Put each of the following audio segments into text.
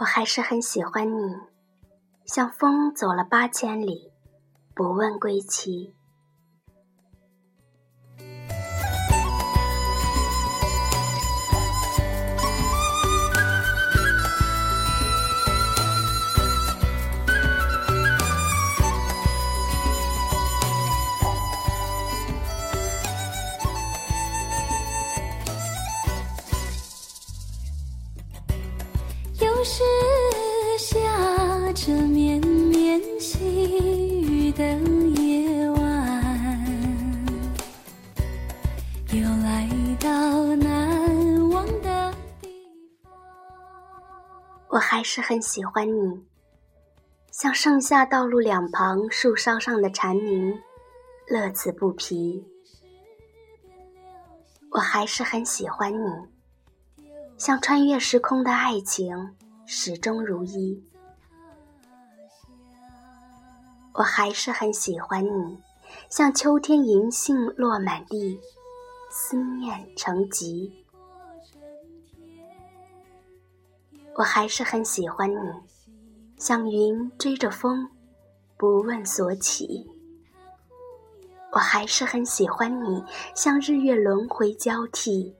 我还是很喜欢你，像风走了八千里，不问归期。我还是很喜欢你，像盛夏道路两旁树梢上的蝉鸣，乐此不疲。我还是很喜欢你，像穿越时空的爱情。始终如一，我还是很喜欢你，像秋天银杏落满地，思念成疾。我还是很喜欢你，像云追着风，不问所起。我还是很喜欢你，像日月轮回交替，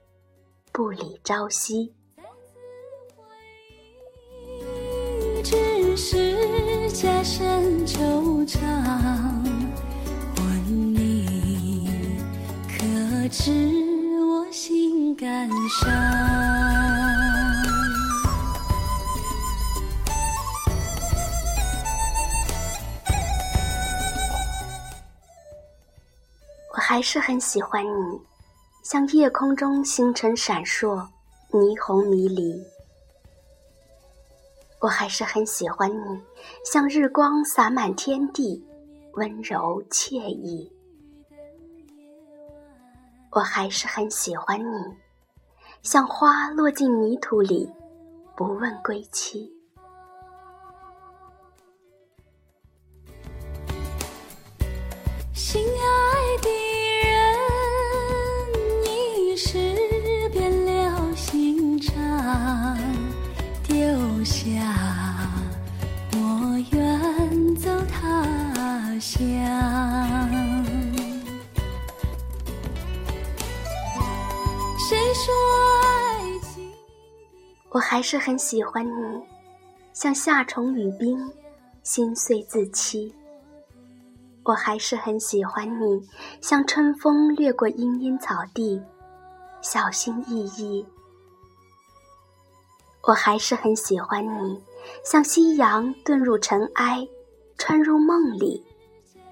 不理朝夕。只是加深惆怅，问你可知我心感伤？还是很喜欢你，像夜空中星辰闪烁，霓虹迷离。我还是很喜欢你，像日光洒满天地，温柔惬意。我还是很喜欢你，像花落进泥土里，不问归期。心爱的说爱情我还是很喜欢你，像夏虫语冰，心碎自欺。我还是很喜欢你，像春风掠过茵茵草地，小心翼翼。我还是很喜欢你，像夕阳遁入尘埃，穿入梦里，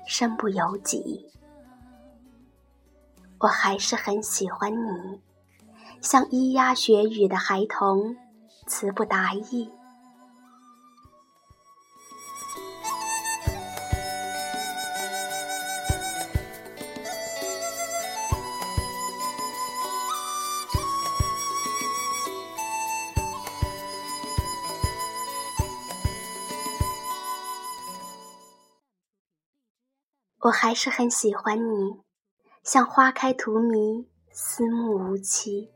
身不由己。我还是很喜欢你，像咿呀学语的孩童，词不达意。我还是很喜欢你，像花开荼蘼，思慕无期。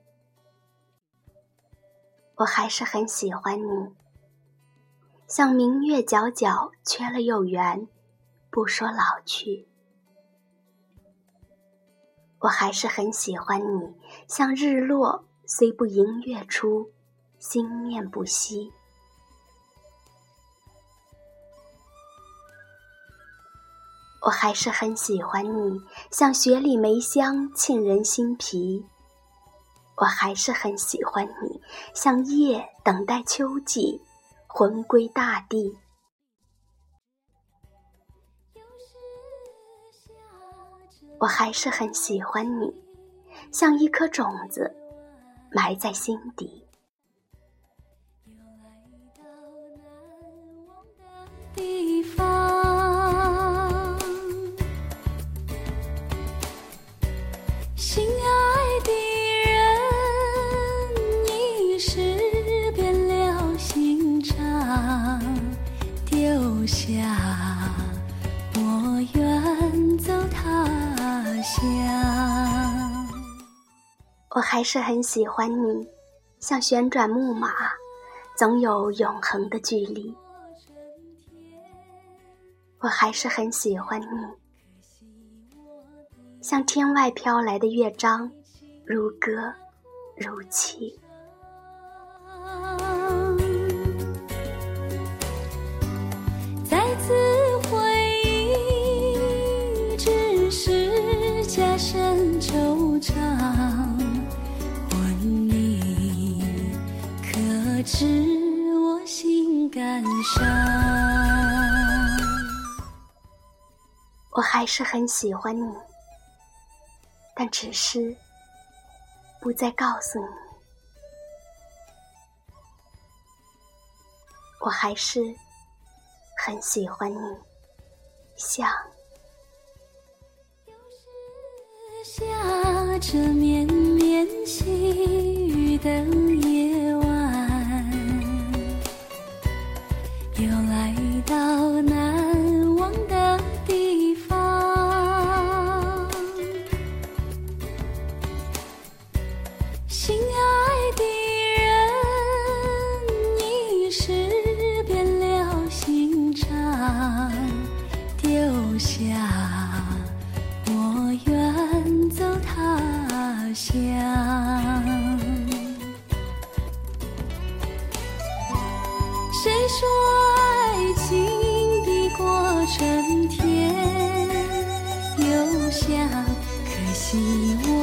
我还是很喜欢你，像明月皎皎，缺了又圆，不说老去。我还是很喜欢你，像日落，虽不迎月出，心念不息。我还是很喜欢你，像雪里梅香沁人心脾。我还是很喜欢你，像夜等待秋季，魂归大地。我还是很喜欢你，像一颗种子，埋在心底。我还是很喜欢你，像旋转木马，总有永恒的距离。我还是很喜欢你，像天外飘来的乐章，如歌如泣。感伤？我还是很喜欢你，但只是不再告诉你。我还是很喜欢你，像下着绵绵细雨的谁说爱情的过春天，又想可惜我。